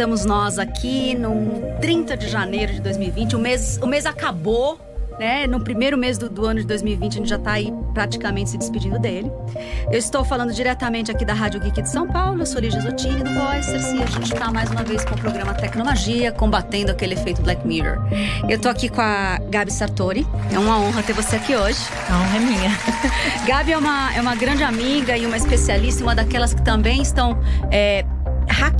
estamos nós aqui no 30 de janeiro de 2020. O mês, o mês acabou, né? No primeiro mês do, do ano de 2020, a gente já está aí praticamente se despedindo dele. Eu estou falando diretamente aqui da Rádio Geek de São Paulo. Eu sou Lígia Zottini do Boister. E a gente está mais uma vez com o programa Tecnologia, combatendo aquele efeito Black Mirror. Eu estou aqui com a Gabi Sartori. É uma honra ter você aqui hoje. A honra é minha. Gabi é uma, é uma grande amiga e uma especialista, uma daquelas que também estão. É,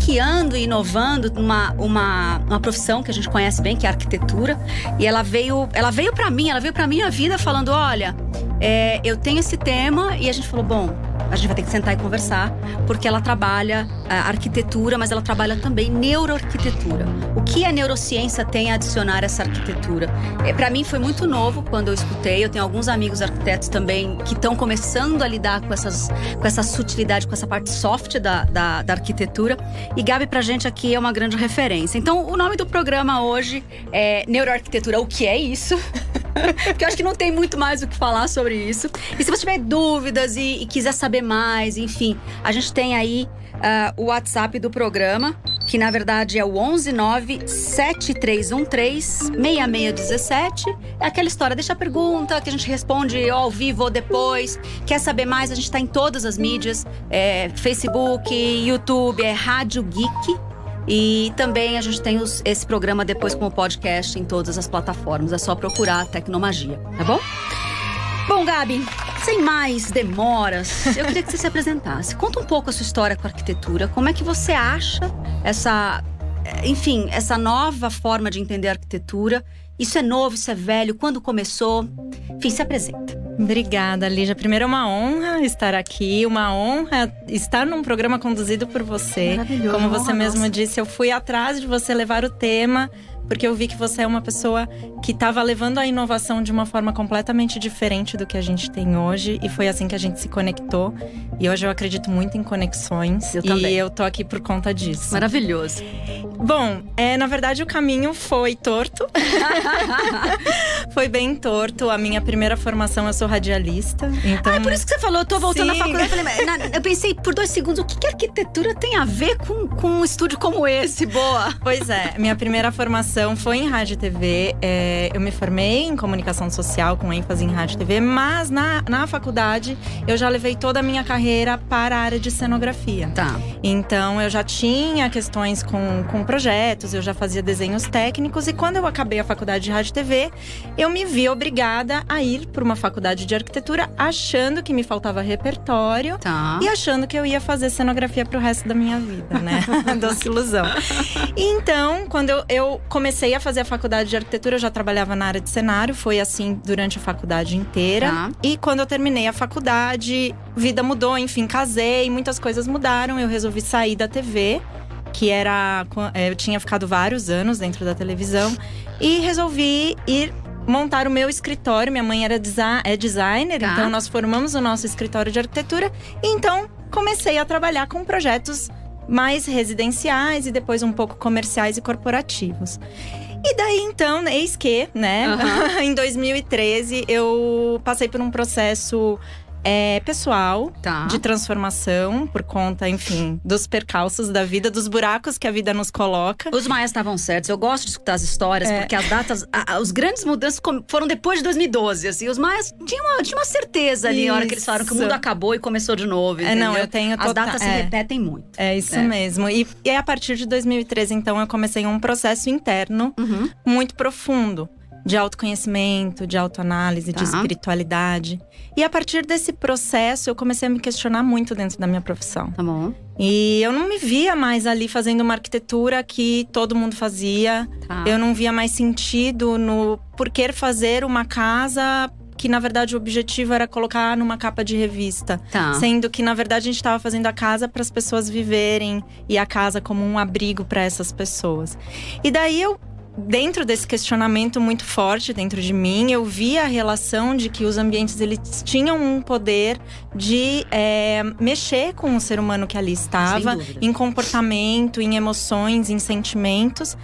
hackeando e inovando uma, uma, uma profissão que a gente conhece bem, que é a arquitetura. E ela veio, ela veio para mim, ela veio para minha vida falando: olha, é, eu tenho esse tema e a gente falou, bom, a gente vai ter que sentar e conversar, porque ela trabalha a arquitetura, mas ela trabalha também neuroarquitetura. O que a neurociência tem a adicionar a essa arquitetura? É, Para mim foi muito novo quando eu escutei. Eu tenho alguns amigos arquitetos também que estão começando a lidar com, essas, com essa sutilidade, com essa parte soft da, da, da arquitetura. E Gabi, pra gente aqui, é uma grande referência. Então, o nome do programa hoje é Neuroarquitetura. O que é isso? Porque eu acho que não tem muito mais o que falar sobre isso. E se você tiver dúvidas e, e quiser saber mais, enfim, a gente tem aí uh, o WhatsApp do programa, que na verdade é o 11973136617. É aquela história, deixa a pergunta que a gente responde ao vivo ou depois. Quer saber mais? A gente está em todas as mídias: é, Facebook, YouTube, é Rádio Geek. E também a gente tem os, esse programa depois como podcast em todas as plataformas. É só procurar Tecnomagia, tá bom? Bom, Gabi, sem mais demoras, eu queria que você se apresentasse. Conta um pouco a sua história com a arquitetura. Como é que você acha essa, enfim, essa nova forma de entender a arquitetura? Isso é novo, isso é velho? Quando começou? Enfim, se apresenta. Obrigada, Lígia. Primeiro, é uma honra estar aqui, uma honra estar num programa conduzido por você. Maravilhoso. Como você mesmo nossa. disse, eu fui atrás de você levar o tema, porque eu vi que você é uma pessoa que estava levando a inovação de uma forma completamente diferente do que a gente tem hoje. E foi assim que a gente se conectou. E hoje eu acredito muito em conexões. Eu e também. eu tô aqui por conta disso. Maravilhoso. Bom, é, na verdade o caminho foi torto. foi bem torto. A minha primeira formação, eu sou radialista. Então, Ah, é por isso que você falou, eu tô voltando à Sim. faculdade. Eu, falei, na- eu pensei por dois segundos, o que, que arquitetura tem a ver com, com um estúdio como esse? Boa. Pois é, minha primeira formação foi em rádio e TV. É, eu me formei em comunicação social com ênfase em rádio e TV, mas na, na faculdade eu já levei toda a minha carreira para a área de cenografia. Tá. Então eu já tinha questões com, com projetos, eu já fazia desenhos técnicos e quando eu acabei a faculdade de rádio e TV, eu me vi obrigada a ir para uma faculdade de arquitetura achando que me faltava repertório Tá. e achando que eu ia fazer cenografia pro resto da minha vida, né? Doce ilusão. Então, quando eu, eu comecei a fazer a faculdade de arquitetura, eu já trabalhava na área de cenário, foi assim durante a faculdade inteira. Tá. E quando eu terminei a faculdade, vida mudou, enfim, casei, muitas coisas mudaram, eu resolvi sair da TV. Que era. é, Eu tinha ficado vários anos dentro da televisão e resolvi ir montar o meu escritório. Minha mãe era desi- é designer, Tá. então nós formamos o nosso escritório de arquitetura. E então comecei a trabalhar com projetos mais residenciais e depois um pouco comerciais e corporativos. E daí então, eis que, né, Aham. em 2013 eu passei por um processo é, pessoal Tá. de transformação por conta, enfim, dos percalços da vida, dos buracos que a vida nos coloca. Os maias estavam certos. Eu gosto de escutar as histórias, É. porque as datas, a- os grandes mudanças foram depois de 2012. Assim, os maias tinham uma, tinham uma certeza ali na hora que eles falaram que o mundo acabou e começou de novo. É, não, eu tenho As total- datas se é. repetem muito. É isso É. mesmo. E, e a partir de 2013, então, eu comecei um processo interno Uhum. muito profundo de autoconhecimento, de autoanálise, Tá. de espiritualidade. E a partir desse processo, eu comecei a me questionar muito dentro da minha profissão. Tá bom. E eu não me via mais ali fazendo uma arquitetura que todo mundo fazia. Tá. Eu não via mais sentido no porquê fazer uma casa que na verdade o objetivo era colocar numa capa de revista, Tá. sendo que na verdade a gente estava fazendo a casa para as pessoas viverem e a casa como um abrigo para essas pessoas. E daí eu dentro desse questionamento muito forte dentro de mim, eu vi a relação de que os ambientes eles tinham um poder de é, mexer com o ser humano que ali estava, em comportamento, em emoções, em sentimentos.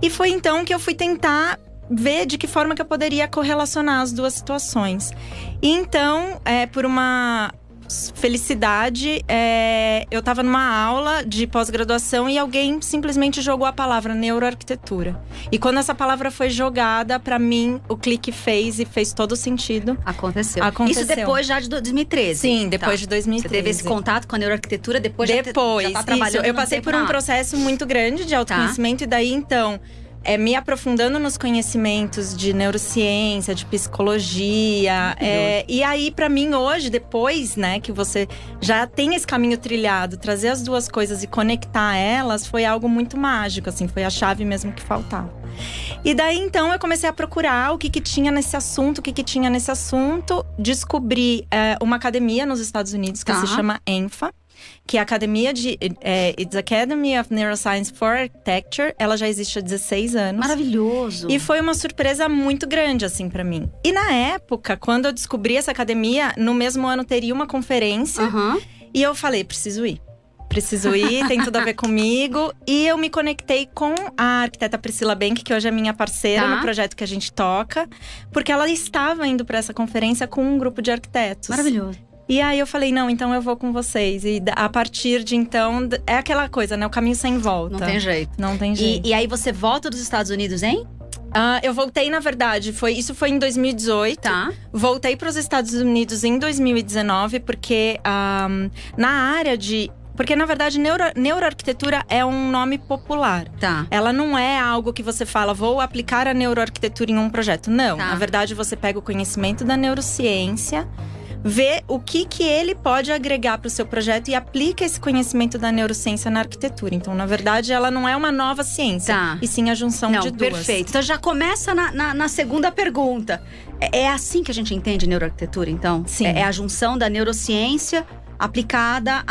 E foi então que eu fui tentar ver de que forma que eu poderia correlacionar as duas situações. E então, é, por uma felicidade, é, eu estava numa aula de pós-graduação e alguém simplesmente jogou a palavra neuroarquitetura. E quando essa palavra foi jogada, para mim, o clique fez e fez todo sentido. Aconteceu. Aconteceu. Isso depois já de 2013. Sim, depois Tá. de 2013. Você teve esse contato com a neuroarquitetura depois já te- Depois, já tá isso. trabalhando Eu num passei por um processo muito grande de autoconhecimento, e daí então. É, me aprofundando nos conhecimentos de neurociência, de psicologia. é, e aí, pra mim, hoje, depois, né, que você já tem esse caminho trilhado, trazer as duas coisas e conectar elas foi algo muito mágico, assim, foi a chave mesmo que faltava. E daí, então, eu comecei a procurar o que, que tinha nesse assunto, o que, que tinha nesse assunto. Descobri é, uma academia nos Estados Unidos que Tá. se chama ENFA, que a academia de. É, It's Academy of Neuroscience for Architecture. Ela já existe há 16 anos. Maravilhoso. E foi uma surpresa muito grande, assim, pra mim. E na época, quando eu descobri essa academia, no mesmo ano teria uma conferência. Aham. E eu falei, preciso ir. Preciso ir, tem tudo a ver comigo. E eu me conectei com a arquiteta Priscila Bank, que hoje é minha parceira Tá. no projeto que a gente toca, porque ela estava indo para essa conferência com um grupo de arquitetos. Maravilhoso. E aí eu falei, não, então eu vou com vocês. E a partir de então, é aquela coisa, né? O caminho sem volta. Não tem jeito. Não tem E, jeito. e aí você volta dos Estados Unidos, hein? Ah, eu voltei, na verdade, foi isso foi em 2018. Tá. Voltei para os Estados Unidos em 2019, porque ahm, na área de. Porque, na verdade, neuro, neuroarquitetura é um nome popular. Tá. Ela não é algo que você fala, vou aplicar a neuroarquitetura em um projeto. Não. Tá. Na verdade, você pega o conhecimento da neurociência, vê o que, que ele pode agregar para o seu projeto e aplica esse conhecimento da neurociência na arquitetura. Então, na verdade, ela não é uma nova ciência, Tá. e sim a junção Não, de duas. perfeito. Então já começa na, na, na segunda pergunta. É, é assim que a gente entende neuroarquitetura, então? Sim. É, é a junção da neurociência aplicada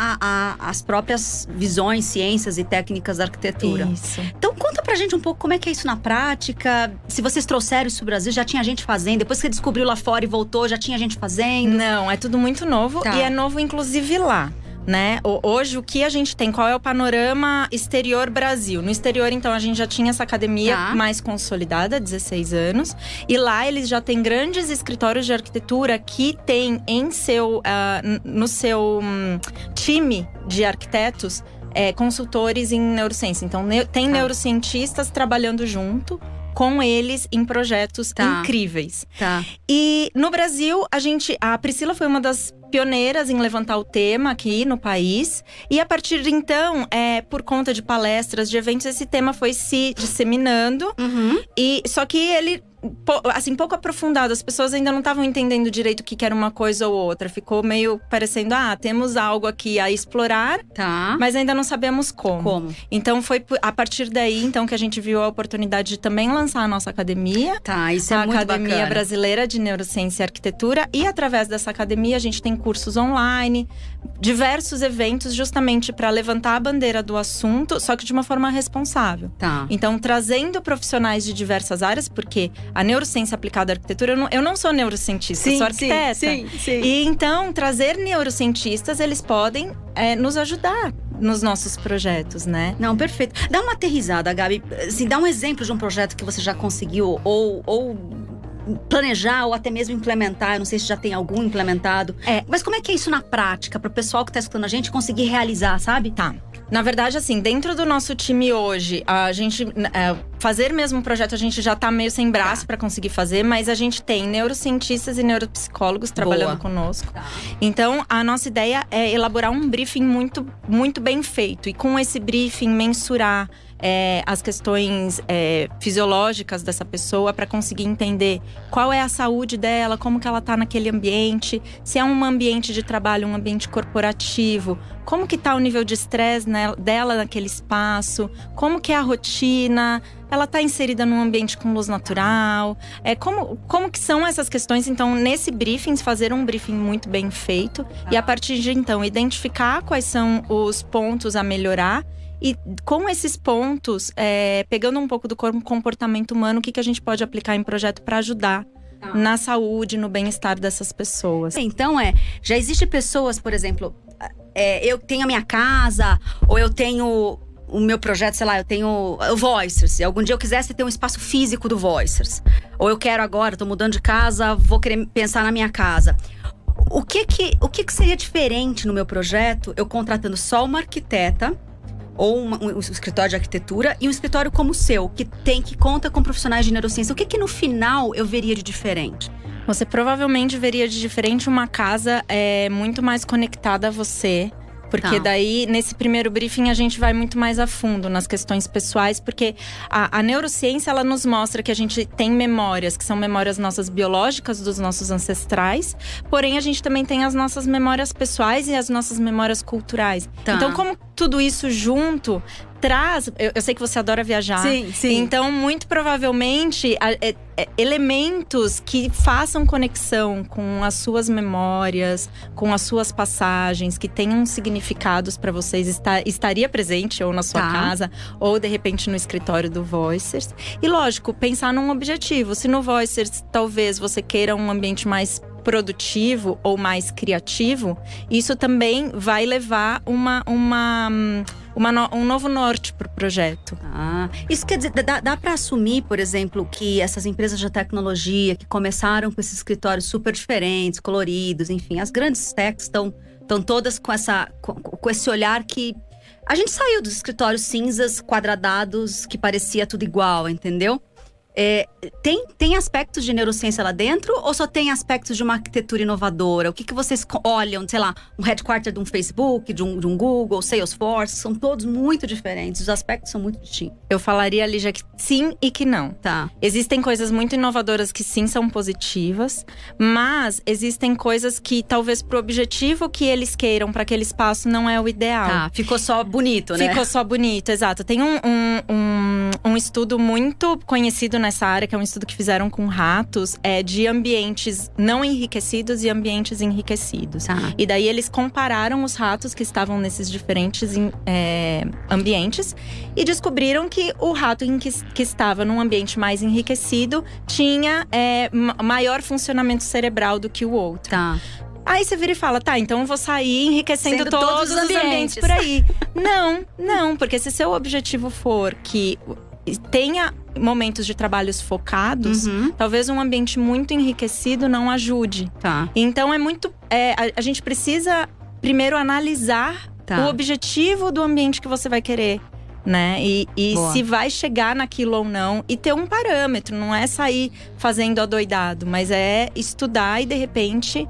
às próprias visões, ciências e técnicas da arquitetura. Isso. Então conta pra gente um pouco como é que é isso na prática. Se vocês trouxeram isso pro Brasil, já tinha gente fazendo. Depois que você descobriu lá fora e voltou, já tinha gente fazendo. Não, é tudo muito novo Tá. e é novo inclusive lá. Né? Hoje, o que a gente tem? Qual é o panorama exterior Brasil? No exterior, então, a gente já tinha essa academia Tá. mais consolidada, 16 anos. E lá eles já têm grandes escritórios de arquitetura que têm em seu, n- no seu hum, time de arquitetos é, consultores em neurociência. Então, neu- tem Tá. neurocientistas trabalhando junto com eles em projetos Tá. incríveis. Tá. E no Brasil, a gente. A Priscila foi uma das pioneiras em levantar o tema aqui no país. E a partir de então, é, por conta de palestras, de eventos, esse tema foi se disseminando. Uhum. E só que ele. Assim, pouco aprofundado, as pessoas ainda não estavam entendendo direito o que que era uma coisa ou outra. Ficou meio parecendo, ah, temos algo aqui a explorar, Tá. mas ainda não sabemos como. Como? Então foi a partir daí então que a gente viu a oportunidade de também lançar a nossa academia Tá, isso é a muito Academia bacana. Brasileira de Neurociência e Arquitetura. E através dessa academia, a gente tem cursos online, diversos eventos, justamente para levantar a bandeira do assunto, só que de uma forma responsável. Tá. Então, trazendo profissionais de diversas áreas, porque a neurociência aplicada à arquitetura, eu não, eu não sou neurocientista, eu sou arquiteta. sim, sim. E então, trazer neurocientistas, eles podem é, nos ajudar nos nossos projetos, né? Não, perfeito. Dá uma aterrizada, Gabi. Assim, dá um exemplo de um projeto que você já conseguiu ou, ou planejar ou até mesmo implementar. Eu não sei se já tem algum implementado. É. Mas como é que é isso na prática para o pessoal que está escutando a gente conseguir realizar, sabe? Tá. Na verdade, assim, dentro do nosso time hoje, a gente. é, fazer mesmo um projeto, a gente já tá meio sem braço Tá. pra conseguir fazer, mas a gente tem neurocientistas e neuropsicólogos trabalhando conosco. Tá. Então, a nossa ideia é elaborar um briefing muito, muito bem feito. E com esse briefing, mensurar é, as questões é, fisiológicas dessa pessoa para conseguir entender qual é a saúde dela, como que ela tá naquele ambiente, se é um ambiente de trabalho, um ambiente corporativo, como que tá o nível de estresse dela naquele espaço, como que é a rotina, ela está inserida num ambiente com luz natural, é como, como que são essas questões. Então, nesse briefing, fazer um briefing muito bem feito e a partir de então identificar quais são os pontos a melhorar e com esses pontos, é, pegando um pouco do comportamento humano, o que, que a gente pode aplicar em projeto para ajudar Tá. na saúde, no bem-estar dessas pessoas. Então é, já existe pessoas, por exemplo, é, eu tenho a minha casa, ou eu tenho o meu projeto, sei lá, eu tenho o Voicers. Se algum dia eu quisesse ter um espaço físico do Voicers. Ou eu quero agora, tô mudando de casa, vou querer pensar na minha casa. O que que, o que que seria diferente no meu projeto eu contratando só uma arquiteta ou uma, um, um, escritório de arquitetura e um escritório como o seu, que tem que conta com profissionais de neurociência. O que que no final eu veria de diferente? Você provavelmente veria de diferente uma casa é, muito mais conectada a você, porque tá. daí, nesse primeiro briefing, a gente vai muito mais a fundo nas questões pessoais, porque a, a, neurociência ela nos mostra que a gente tem memórias, que são memórias nossas biológicas dos nossos ancestrais, porém a gente também tem as nossas memórias pessoais e as nossas memórias culturais. Tá. Então, como tudo isso junto traz. Eu, eu, sei que você adora viajar. Sim, sim. Então, muito provavelmente, é, é, elementos que façam conexão com as suas memórias, com as suas passagens, que tenham significados para vocês, está, estaria presente ou na sua tá. casa, ou de repente no escritório do Voicers. E lógico, pensar num objetivo. Se no Voicers talvez você queira um ambiente mais produtivo ou mais criativo, isso também vai levar uma, uma, uma no, um novo norte para o projeto. Ah, isso quer dizer, dá, dá para assumir, por exemplo, que essas empresas de tecnologia que começaram com esses escritórios super diferentes, coloridos, enfim, as grandes techs estão estão todas com essa com, com esse olhar que a gente saiu dos escritórios cinzas, quadradados, que parecia tudo igual, entendeu? É, tem, tem aspectos de neurociência lá dentro ou só tem aspectos de uma arquitetura inovadora? O que, que vocês olham, sei lá, um headquarter de um Facebook, de um, de um Google, Salesforce? São todos muito diferentes, os aspectos são muito distintos. Eu falaria, Lígia, que sim e que não. Tá. Existem coisas muito inovadoras que sim são positivas, mas existem coisas que talvez pro objetivo que eles queiram para aquele espaço não é o ideal. Tá, ficou só bonito, né? Ficou só bonito, exato. Tem um, um, um, um estudo muito conhecido nessa área, que é um estudo que fizeram com ratos, é de ambientes não enriquecidos e ambientes enriquecidos. Tá. E daí eles compararam os ratos que estavam nesses diferentes é, ambientes e descobriram que o rato que, que, estava num ambiente mais enriquecido tinha é, maior funcionamento cerebral do que o outro. Tá. Aí você vira e fala, tá, então eu vou sair enriquecendo todos, todos, os ambientes. ambientes por aí. não, não, porque se seu objetivo for que tenha momentos de trabalhos focados, uhum. talvez um ambiente muito enriquecido não ajude. Tá. Então é muito. É, a, a, gente precisa primeiro analisar tá. o objetivo do ambiente que você vai querer. Né? E, e se vai chegar naquilo ou não, e ter um parâmetro, não é sair fazendo adoidado, mas é estudar e de repente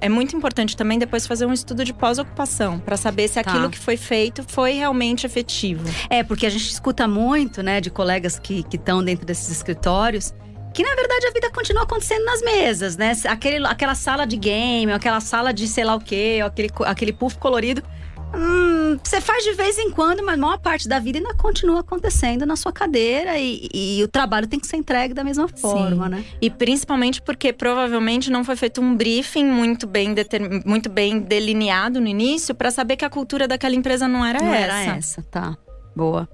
é muito importante também depois fazer um estudo de pós-ocupação para saber se tá. aquilo que foi feito foi realmente efetivo. É, porque a gente escuta muito, né, de colegas que estão dentro desses escritórios que na verdade a vida continua acontecendo nas mesas, né? Aquele, aquela sala de game, aquela sala de sei lá o quê, aquele, aquele puff colorido Hum, você faz de vez em quando, mas a maior parte da vida ainda continua acontecendo na sua cadeira e, e o trabalho tem que ser entregue da mesma forma, Sim. né? E principalmente porque provavelmente não foi feito um briefing muito bem, muito bem delineado no início para saber que a cultura daquela empresa não era não essa. Era essa, tá. Boa.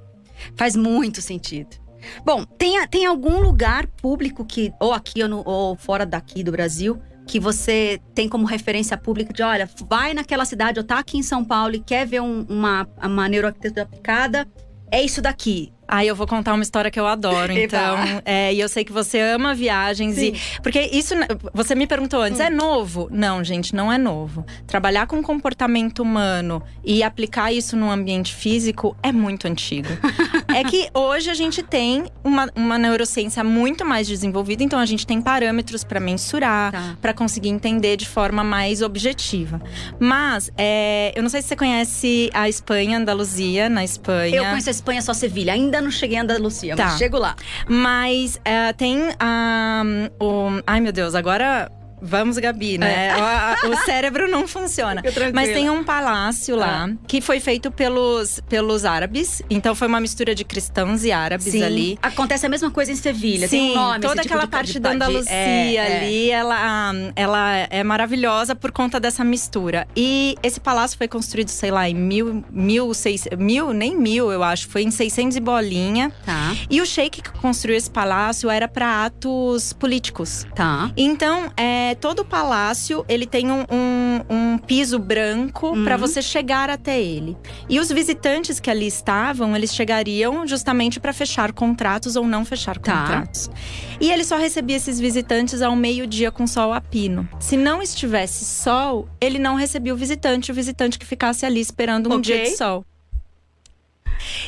Faz muito sentido. Bom, tem, tem algum lugar público que, ou aqui ou, no, ou fora daqui do Brasil, que você tem como referência pública de, olha, vai naquela cidade ou tá aqui em São Paulo e quer ver um, uma, uma neuroarquitetura aplicada, é isso daqui. Aí eu vou contar uma história que eu adoro, então. é, e eu sei que você ama viagens Sim. e. Porque isso. Você me perguntou antes, hum. é novo? Não, gente, não é novo. Trabalhar com comportamento humano e aplicar isso num ambiente físico é muito antigo. é que hoje a gente tem uma, uma neurociência muito mais desenvolvida, então a gente tem parâmetros para mensurar, tá. para conseguir entender de forma mais objetiva. Mas, é, eu não sei se você conhece a Espanha, Andaluzia, na Espanha. Eu conheço a Espanha só Sevilha. Ainda não cheguei a Andalucia, tá. mas chego lá. Mas uh, tem um, o. Ai, meu Deus, agora Vamos, Gabi, né? É. O, o, cérebro não funciona. Mas tem um palácio lá ah. que foi feito pelos, pelos árabes. Então foi uma mistura de cristãos e árabes Sim. ali. Acontece a mesma coisa em Sevilha. Sim, tem um nome, toda tipo aquela parte da Andaluzia é, é, ali, ela, ela é maravilhosa por conta dessa mistura. E esse palácio foi construído, sei lá, em mil, mil, seis, mil nem mil, eu acho. Foi em 600 e bolinha. Tá. E o sheik que construiu esse palácio era para atos políticos. Tá. Então, é é, todo o palácio ele tem um, um, um piso branco Uhum. para você chegar até ele. E os visitantes que ali estavam, eles chegariam justamente para fechar contratos ou não fechar Tá. contratos. E ele só recebia esses visitantes ao meio-dia com sol a pino. Se não estivesse sol, ele não recebia o visitante, o visitante que ficasse ali esperando um Ok. dia de sol.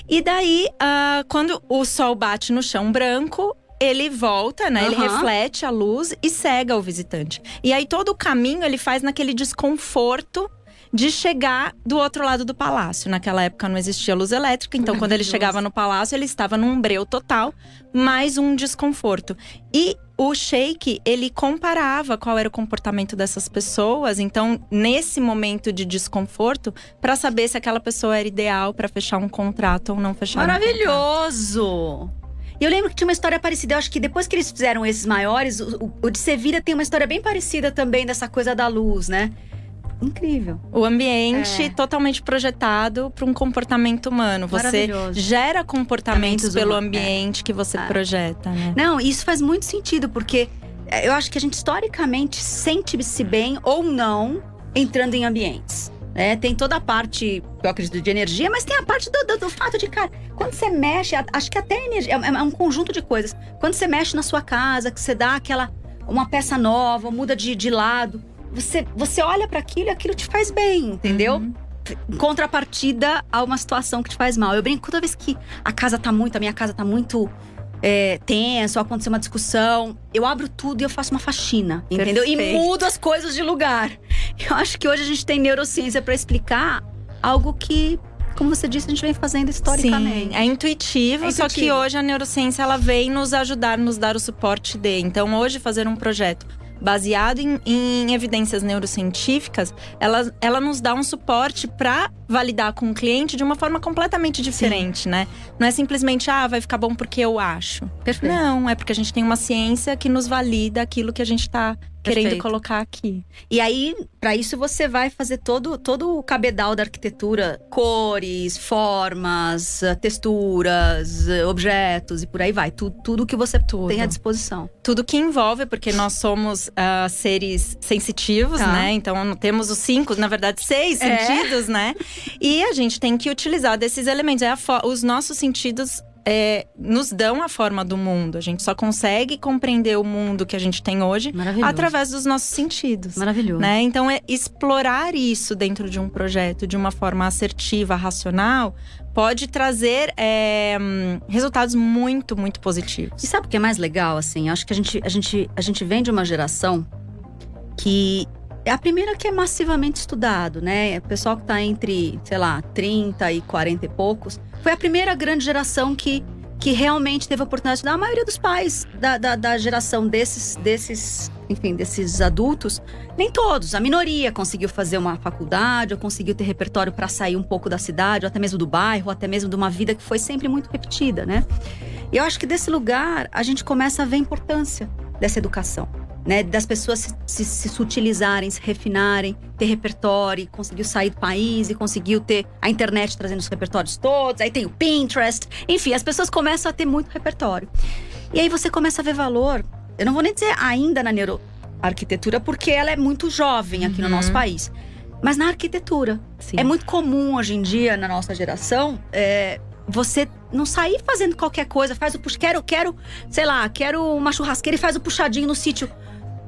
E daí, ah, quando o sol bate no chão branco, ele volta, né? Ele Aham. reflete a luz e cega o visitante. E aí todo o caminho ele faz naquele desconforto de chegar do outro lado do palácio. Naquela época não existia luz elétrica, então quando ele chegava no palácio, ele estava num breu total, mais um desconforto. E o sheik, ele comparava qual era o comportamento dessas pessoas, então nesse momento de desconforto, para saber se aquela pessoa era ideal para fechar um contrato ou não fechar. um contrato. Maravilhoso! E eu lembro que tinha uma história parecida. Eu acho que depois que eles fizeram esses maiores, o, o- de Sevilla tem uma história bem parecida também dessa coisa da luz, né? Incrível. O ambiente É. totalmente projetado para um comportamento humano. Você gera comportamentos pelo humanos, ambiente que você É. projeta, né? Não, e isso faz muito sentido, porque é, eu acho que a gente historicamente sente-se bem ou não entrando em ambientes. Né? tem toda a parte, eu acredito, de energia, mas tem a parte do, do- do fato de, cara, quando você mexe, acho que até energia, é, é um conjunto de coisas. Quando você mexe na sua casa, que você dá aquela, uma peça nova, muda de, de lado, você, você olha para aquilo e aquilo te faz bem, entendeu? Uhum. em contrapartida a uma situação que te faz mal. Eu brinco toda vez que a casa tá muito, a minha casa tá muito é, tensa, ou aconteceu uma discussão, eu abro tudo e eu faço uma faxina, entendeu? E Perfeito. mudo as coisas de lugar. Eu acho que hoje a gente tem neurociência pra explicar algo que, como você disse, a gente vem fazendo historicamente. Sim, é intuitivo, É só que hoje a neurociência ela vem nos ajudar, nos dar o suporte de. Então, hoje fazer um projeto baseado em, em evidências neurocientíficas, ela, ela nos dá um suporte para validar com o cliente de uma forma completamente diferente, né? Não é simplesmente ah, vai ficar bom porque eu acho. Perfeito. Não, é porque a gente tem uma ciência que nos valida aquilo que a gente tá querendo Perfeito. colocar aqui. E aí, pra isso, você vai fazer todo, todo o cabedal da arquitetura: cores, formas, texturas, objetos e por aí vai. Tu- tudo que você Tudo. tem à disposição. tudo que envolve, porque nós somos ah, seres sensitivos, Tá. né? Então temos os cinco, na verdade, seis É. sentidos, né? E a gente tem que utilizar desses elementos. É os nossos sentidos. É, nos dão a forma do mundo. A gente só consegue compreender o mundo que a gente tem hoje através dos nossos sentidos. Maravilhoso. Né? Então, é explorar isso dentro de um projeto de uma forma assertiva, racional, pode trazer é, resultados muito, muito positivos. E sabe o que é mais legal, assim? Acho que a gente, a gente, a gente vem de uma geração que a primeira que é massivamente estudado, né? O pessoal que tá entre, sei lá, 30 e 40 e poucos, foi a primeira grande geração que, que realmente teve a oportunidade de estudar. A maioria dos pais da, da, da geração desses, desses, enfim, desses adultos, nem todos, a minoria conseguiu fazer uma faculdade, ou conseguiu ter repertório para sair um pouco da cidade, ou até mesmo do bairro, ou até mesmo de uma vida que foi sempre muito repetida, né? E eu acho que desse lugar a gente começa a ver a importância dessa educação. Né, das pessoas se, se, se sutilizarem, se refinarem, ter repertório, conseguiu sair do país e conseguiu ter a internet trazendo os repertórios todos, aí tem o Pinterest, enfim, as pessoas começam a ter muito repertório. E aí você começa a ver valor, eu não vou nem dizer ainda na neuroarquitetura, porque ela é muito jovem aqui no Uhum. nosso país, mas na arquitetura. Sim. É muito comum hoje em dia, na nossa geração, é, você não sair fazendo qualquer coisa, faz o puxa, quero, quero, sei lá, quero uma churrasqueira e faz o puxadinho no sítio.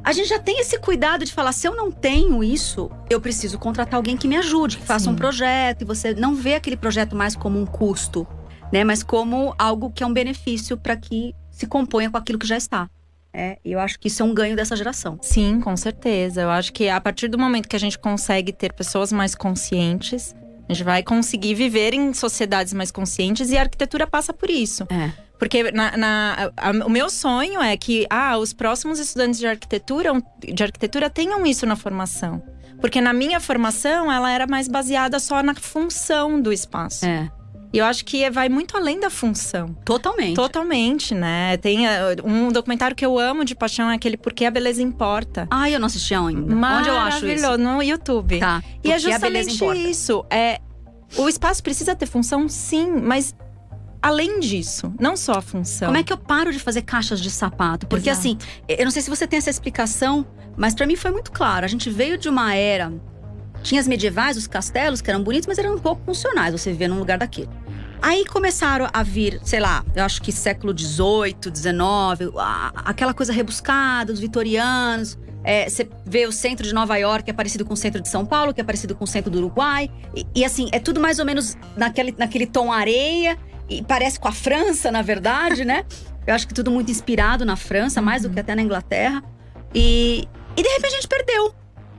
A gente já tem esse cuidado de falar, se eu não tenho isso, eu preciso contratar alguém que me ajude, que faça Sim. um projeto, e você não vê aquele projeto mais como um custo, né, mas como algo que é um benefício para que se componha com aquilo que já está. É, e eu acho que isso é um ganho dessa geração. Sim, com certeza. Eu acho que a partir do momento que a gente consegue ter pessoas mais conscientes, a gente vai conseguir viver em sociedades mais conscientes e a arquitetura passa por isso. É. Porque na, na- a- a- o meu sonho é que ah, os próximos estudantes de arquitetura, de arquitetura tenham isso na formação. Porque na minha formação, ela era mais baseada só na função do espaço. É. E eu acho que vai muito além da função. Totalmente. Totalmente, né? Tem eh, um documentário que eu amo de paixão, é aquele Porque a Beleza Importa. Ai, eu não assisti ainda. Onde eu acho isso? No YouTube. Tá. E é porque justamente isso. É, o espaço precisa ter função, sim, mas além disso, não só a função. Como é que eu paro de fazer caixas de sapato? Porque Exato. assim, eu não sei se você tem essa explicação, mas para mim foi muito claro. A gente veio de uma era tinha as medievais, os castelos que eram bonitos, mas eram um pouco funcionais. Você vivia num lugar daquele. Aí começaram a vir, sei lá, eu acho que século XVIII, XIX, aquela coisa rebuscada, os vitorianos. É, você vê o centro de Nova York, que é parecido com o centro de São Paulo, que é parecido com o centro do Uruguai. E, e assim, é tudo mais ou menos naquele, naquele tom areia. E parece com a França, na verdade, né? Eu acho que tudo muito inspirado na França, mais do que até na Inglaterra. E, e de repente a gente perdeu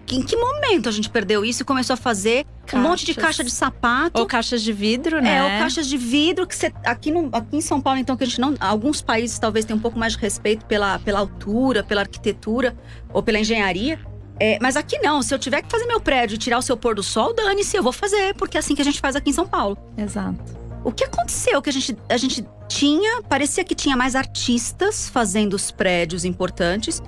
em que momento a gente perdeu isso e começou a fazer caixas. um monte de caixa de sapato? Ou caixas de vidro, né? É, ou caixas de vidro que você aqui no, aqui em São Paulo então que a gente não, alguns países talvez tenham um pouco mais de respeito pela, pela altura, pela arquitetura ou pela engenharia. É, mas aqui não, se eu tiver que fazer meu prédio e tirar o seu pôr do sol, dane-se, eu vou fazer, porque é assim que a gente faz aqui em São Paulo. Exato. O que aconteceu? Que a gente, a gente tinha, parecia que tinha mais artistas fazendo os prédios importantes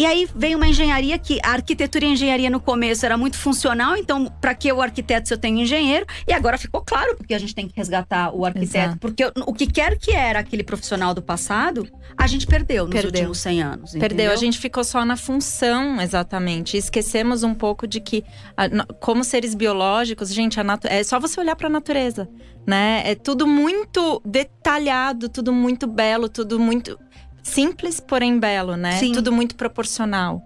e aí veio uma engenharia que a arquitetura e a engenharia no começo era muito funcional, então para que o arquiteto se eu tenho engenheiro? E agora ficou claro porque a gente tem que resgatar o arquiteto, Exato. porque o que quer que era aquele profissional do passado, a gente perdeu nos perdeu. últimos 100 anos. Entendeu? Perdeu, a gente ficou só na função, exatamente. E esquecemos um pouco de que como seres biológicos, gente, é só você olhar para a natureza, né? É tudo muito detalhado, tudo muito belo, tudo muito simples, porém belo, né? Sim. Tudo muito proporcional.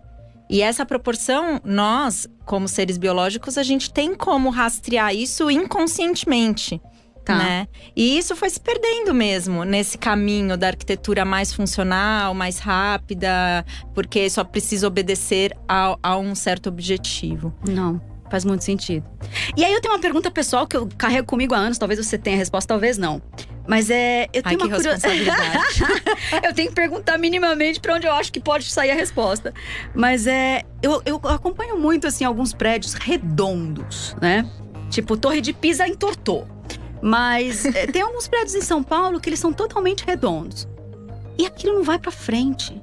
E essa proporção, nós, como seres biológicos, a gente tem como rastrear isso inconscientemente. Tá. Né? E isso foi se perdendo mesmo nesse caminho da arquitetura mais funcional, mais rápida, porque só precisa obedecer a, a um certo objetivo. Não. Faz muito sentido. E aí eu tenho uma pergunta pessoal que eu carrego comigo há anos, talvez você tenha a resposta, talvez não. Mas é. Eu tenho Ai, uma curiosidade. eu tenho que perguntar minimamente para onde eu acho que pode sair a resposta. Mas é. Eu, eu acompanho muito, assim, alguns prédios redondos, né? Tipo, Torre de Pisa entortou. Mas é, tem alguns prédios em São Paulo que eles são totalmente redondos. E aquilo não vai para frente.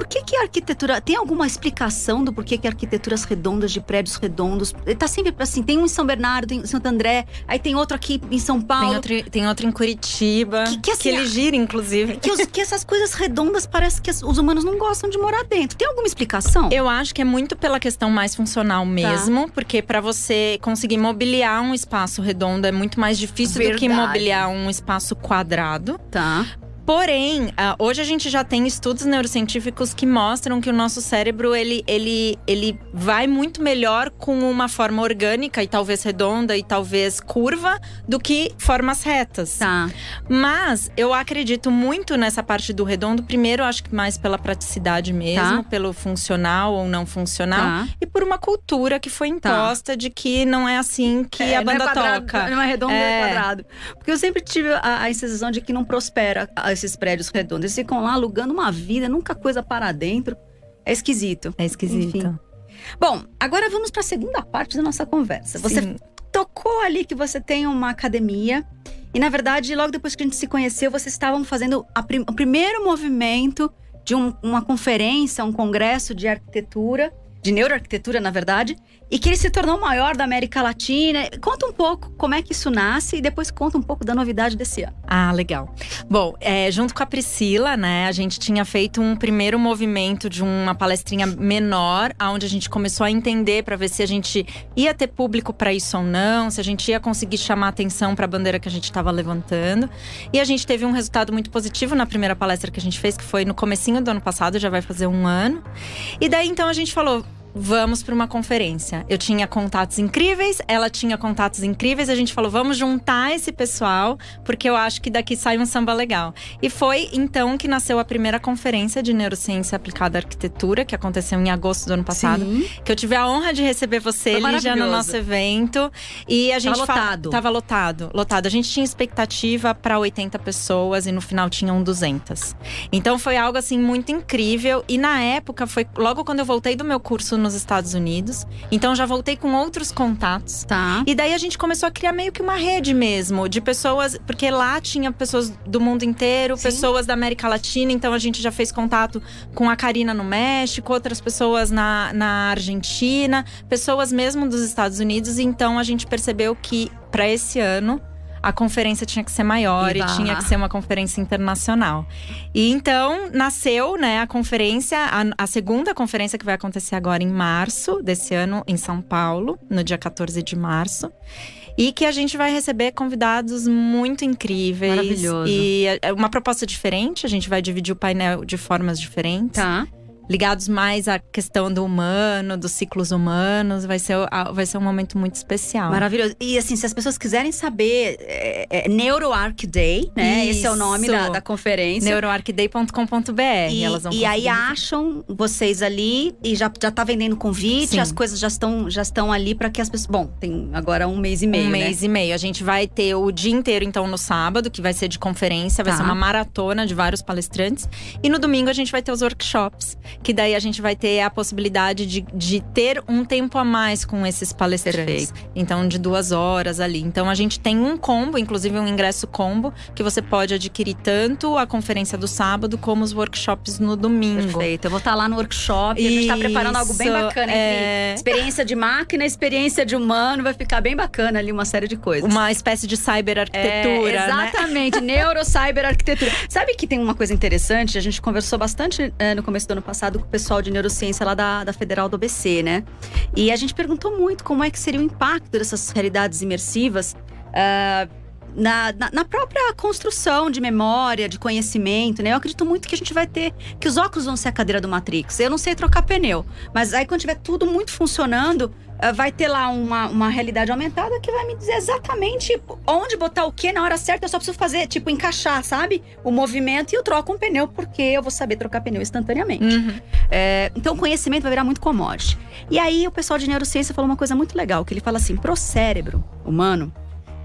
Por que, que a arquitetura. Tem alguma explicação do porquê que arquiteturas redondas de prédios redondos. Tá sempre assim: tem um em São Bernardo, tem em Santo André, aí tem outro aqui em São Paulo. Tem outro, tem outro em Curitiba. Que, que, assim, que ele gira, inclusive. Que, os, que, essas coisas redondas parece que os humanos não gostam de morar dentro. Tem alguma explicação? Eu acho que é muito pela questão mais funcional tá. mesmo, tá. porque para você conseguir mobiliar um espaço redondo é muito mais difícil Verdade. do que mobiliar um espaço quadrado. Tá. Porém, uh, hoje a gente já tem estudos neurocientíficos que mostram que o nosso cérebro ele, ele, ele vai muito melhor com uma forma orgânica e talvez redonda e talvez curva do que formas retas. Tá. Mas eu acredito muito nessa parte do redondo. Primeiro, acho que mais pela praticidade mesmo, tá. pelo funcional ou não funcional, tá. e por uma cultura que foi tá. imposta de que não é assim que é, a banda não é quadrado, toca. Não é redondo, é, é quadrado. Porque eu sempre tive a, a sensação de que não prospera esses prédios redondos. Eles ficam lá alugando uma vida, nunca coisa para dentro. É esquisito. É esquisito. Enfim. Bom, agora vamos para a segunda parte da nossa conversa. Sim. Você tocou ali que você tem uma academia. E na verdade, logo depois que a gente se conheceu, vocês estavam fazendo prim o primeiro movimento de um, uma conferência, um congresso de arquitetura, de neuroarquitetura, na verdade, e que ele se tornou o maior da América Latina. Conta um pouco como é que isso nasce e depois conta um pouco da novidade desse ano. Ah, legal. Bom, é, junto com a Priscila, né, a gente tinha feito um primeiro movimento de uma palestrinha menor, onde a gente começou a entender para ver se a gente ia ter público para isso ou não, se a gente ia conseguir chamar atenção para a bandeira que a gente estava levantando. E a gente teve um resultado muito positivo na primeira palestra que a gente fez, que foi no comecinho do ano passado, já vai fazer um ano. E daí então a gente falou, vamos para uma conferência. Eu tinha contatos incríveis, ela tinha contatos incríveis. A gente falou, vamos juntar esse pessoal, porque eu acho que daqui sai um samba legal. E foi então que nasceu a primeira conferência de neurociência aplicada à arquitetura, que aconteceu em agosto do ano passado. Sim. Que eu tive a honra de receber você, Lígia, no nosso evento. E a gente tava lotado. Tava lotado, lotado. A gente tinha expectativa para 80 pessoas e no final tinham 200. Então foi algo assim muito incrível. E na época foi logo quando eu voltei do meu curso nos Estados Unidos. Então já voltei com outros contatos. Tá. E daí a gente começou a criar meio que uma rede mesmo de pessoas, porque lá tinha pessoas do mundo inteiro, Sim. pessoas da América Latina, então a gente já fez contato com a Karina no México, outras pessoas na, na Argentina, pessoas mesmo dos Estados Unidos. Então a gente percebeu que para esse ano a conferência tinha que ser maior Eba. e tinha que ser uma conferência internacional. E então nasceu, né, a conferência, a, a segunda conferência que vai acontecer agora em março desse ano em São Paulo, no dia 14 de março. E que a gente vai receber convidados muito incríveis. Maravilhoso. E é uma proposta diferente, a gente vai dividir o painel de formas diferentes Tá. Ligados mais à questão do humano, dos ciclos humanos. Vai ser, vai ser um momento muito especial. Maravilhoso. E assim, se as pessoas quiserem saber, é, é NeuroArc Day, né? Esse é o nome Isso. da, da conferência. Neuroarcday.com.br. E, elas vão e aí acham vocês ali e já, já tá vendendo convite, Sim. as coisas já estão, já estão ali para que as pessoas. Bom, tem agora um mês e meio. um né? mês e meio. A gente vai ter o dia inteiro, então, no sábado, que vai ser de conferência, vai Tá. ser uma maratona de vários palestrantes. E no domingo a gente vai ter os workshops, que daí a gente vai ter a possibilidade de, de ter um tempo a mais com esses palestrantes. Então, de duas horas ali. Então, a gente tem um combo, inclusive um ingresso combo, que você pode adquirir tanto a conferência do sábado como os workshops no domingo. Perfeito. Eu vou estar lá no workshop. A gente tá preparando algo bem bacana. é. Experiência de máquina, experiência de humano. Vai ficar bem bacana ali uma série de coisas. Uma espécie de cyberarquitetura, É, né? exatamente, neurocyberarquitetura. Sabe que tem uma coisa interessante? A gente conversou bastante é, no começo do ano passado com o pessoal de neurociência lá da, da Federal do ABC, né? E a gente perguntou muito como é que seria o impacto dessas realidades imersivas. ah, na, na, na própria construção de memória, de conhecimento, né? Eu acredito muito que a gente vai ter. Que os óculos vão ser a cadeira do Matrix. Eu não sei trocar pneu, mas aí quando tiver tudo muito funcionando, vai ter lá uma, uma realidade aumentada que vai me dizer exatamente onde botar o que na hora certa. Eu só preciso fazer, tipo, encaixar, sabe? O movimento e eu troco um pneu, porque eu vou saber trocar pneu instantaneamente. Uhum. É, então o conhecimento vai virar muito commodity. E aí o pessoal de neurociência falou uma coisa muito legal, que ele fala assim, pro cérebro humano,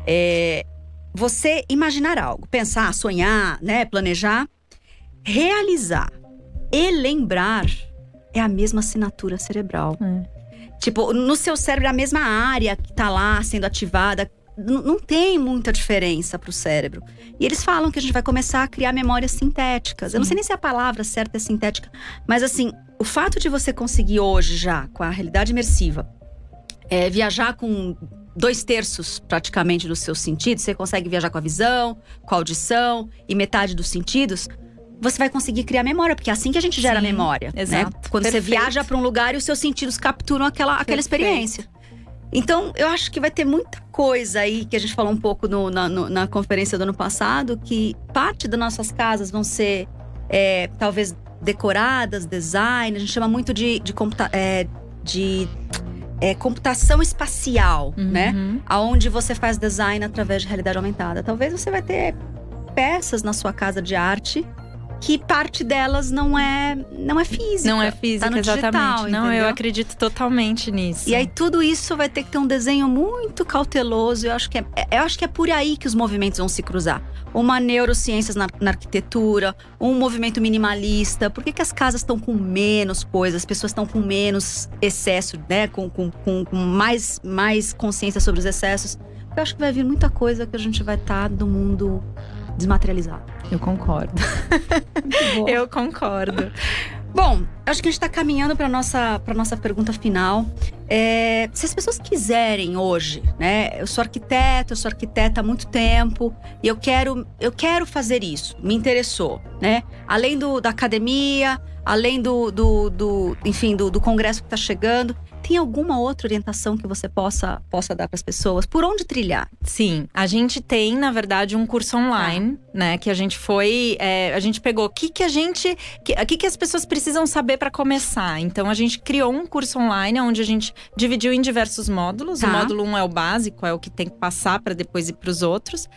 é, você imaginar algo, pensar, sonhar, né, planejar, realizar e lembrar é a mesma assinatura cerebral. Tipo, no seu cérebro é a mesma área que tá lá sendo ativada. Não tem muita diferença pro cérebro. E eles falam que a gente vai começar a criar memórias sintéticas. Eu não sei nem se a palavra certa é sintética, mas assim, o fato de você conseguir hoje já, com a realidade imersiva, é, viajar com dois terços praticamente dos seus sentidos, você consegue viajar com a visão, com a audição e metade dos sentidos. Você vai conseguir criar memória, porque é assim que a gente gera Sim, memória. né? exato. Quando você Perfeito. viaja para um lugar e os seus sentidos capturam aquela, aquela Perfeito. experiência. Então, eu acho que vai ter muita coisa aí que a gente falou um pouco no- na, no- na conferência do ano passado, que parte das nossas casas vão ser é, talvez decoradas, design, a gente chama muito de, de, computa- é, de é, computação espacial, né? Uhum. Aonde você faz design através de realidade aumentada. Talvez você vai ter peças na sua casa de arte que parte delas não é não é física. Não é física, Tá no digital, exatamente. Não, eu entendeu? acredito totalmente nisso. E aí tudo isso vai ter que ter um desenho muito cauteloso. Eu acho que é, é- eu acho que é por aí que os movimentos vão se cruzar. Uma neurociências na, na arquitetura, um movimento minimalista. Por que, que as casas estão com menos coisas, as pessoas estão com menos excesso, né? Com, com, com, com mais, mais consciência sobre os excessos. Eu acho que vai vir muita coisa que a gente vai estar do mundo desmaterializado. Eu concordo. Eu concordo. Bom, acho que a gente está caminhando para nossa para nossa pergunta final. É, se as pessoas quiserem hoje, né? Eu sou arquiteto, eu sou arquiteta há muito tempo e eu quero eu quero fazer isso. Me interessou, né? Além do, da academia, além do, do, do enfim do, do congresso que está chegando, tem alguma outra orientação que você possa possa dar para as pessoas? Por onde trilhar? Sim, a gente tem, na verdade, um curso online, né? Que a gente foi. é, a gente pegou o que, que a gente. que- O que, que as pessoas precisam saber para começar. Então, a gente criou um curso online onde a gente dividiu em diversos módulos. Tá. O módulo 1 um é o básico, é o que tem que passar para depois ir para os outros.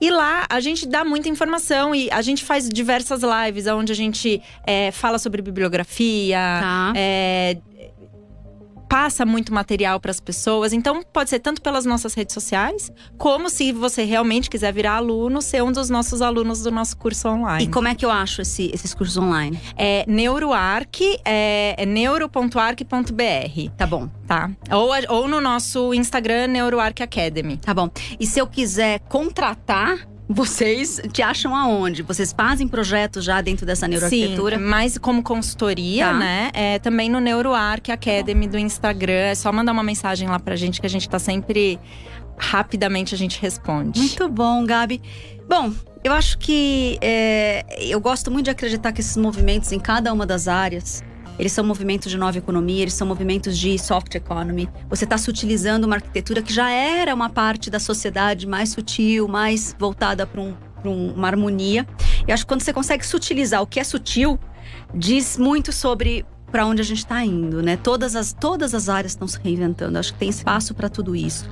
E lá a gente dá muita informação e a gente faz diversas lives onde a gente é, fala sobre bibliografia, Tá. é, passa muito material para as pessoas. Então, pode ser tanto pelas nossas redes sociais, como se você realmente quiser virar aluno, ser um dos nossos alunos do nosso curso online. E como é que eu acho esse- esses cursos online? É NeuroArc, é, é neuro.arc.br, Tá bom. tá? Ou, ou no nosso Instagram, NeuroArc Academy. Tá bom. E se eu quiser contratar vocês te acham aonde? Vocês fazem projetos já dentro dessa neuroarquitetura? Sim, mais como consultoria, Tá. né? É, também no NeuroArc Academy do Instagram. É só mandar uma mensagem lá pra gente que a gente tá sempre. Rapidamente a gente responde. Muito bom, Gabi. Bom, eu acho que é, eu gosto muito de acreditar que esses movimentos em cada uma das áreas, eles são movimentos de nova economia, eles são movimentos de soft economy. Você está sutilizando uma arquitetura que já era uma parte da sociedade mais sutil, mais voltada para um, um- uma harmonia. Eu acho que quando você consegue sutilizar o que é sutil, diz muito sobre para onde a gente está indo, né? Todas as, todas as áreas estão se reinventando. Acho que tem espaço para tudo isso.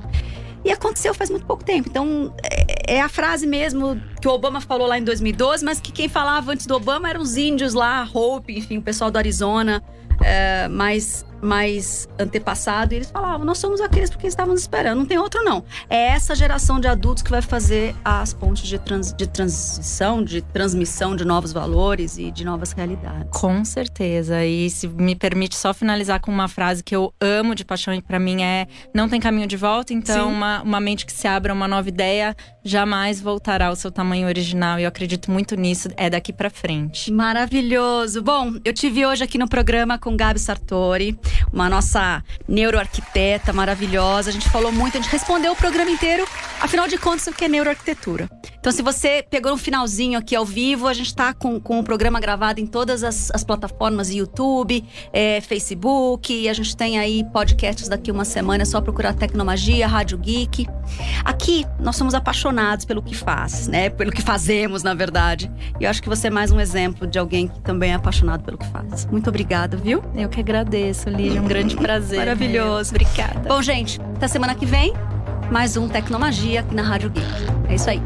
E aconteceu faz muito pouco tempo. Então, é, é a frase mesmo que o Obama falou lá em 2012, mas que quem falava antes do Obama eram os índios lá, Hope, enfim, o pessoal do Arizona, é, mais, mais antepassado. E eles falavam: nós somos aqueles porque estávamos esperando, não tem outro não. É essa geração de adultos que vai fazer as pontes de, trans, de transição, de transmissão de novos valores e de novas realidades. Com certeza. E se me permite só finalizar com uma frase que eu amo de paixão e pra mim é: não tem caminho de volta. Então, Sim. uma, uma mente que se abra uma nova ideia jamais voltará ao seu tamanho original. E eu acredito muito nisso. É daqui pra frente. Maravilhoso. Bom, eu tive hoje aqui no programa com Gabi Sartori, uma nossa neuroarquiteta maravilhosa. A gente falou muito, a gente respondeu o programa inteiro. Afinal de contas, o que é neuroarquitetura? Então, se você pegou um finalzinho aqui ao vivo, a gente está com, com o programa gravado em todas as, as plataformas YouTube, é, Facebook. A gente tem aí podcasts daqui uma semana. É só procurar Tecnomagia, Rádio Geek. Aqui, nós somos apaixonados pelo que faz, né? Pelo que fazemos, na verdade. E eu acho que você é mais um exemplo de alguém que também é apaixonado pelo que faz. Muito obrigada, viu? Eu que agradeço, Lígia. Um grande prazer. Maravilhoso. mesmo. Obrigada. Bom, gente, até semana que vem, mais um Tecnomagia aqui na Rádio Geek. É isso aí.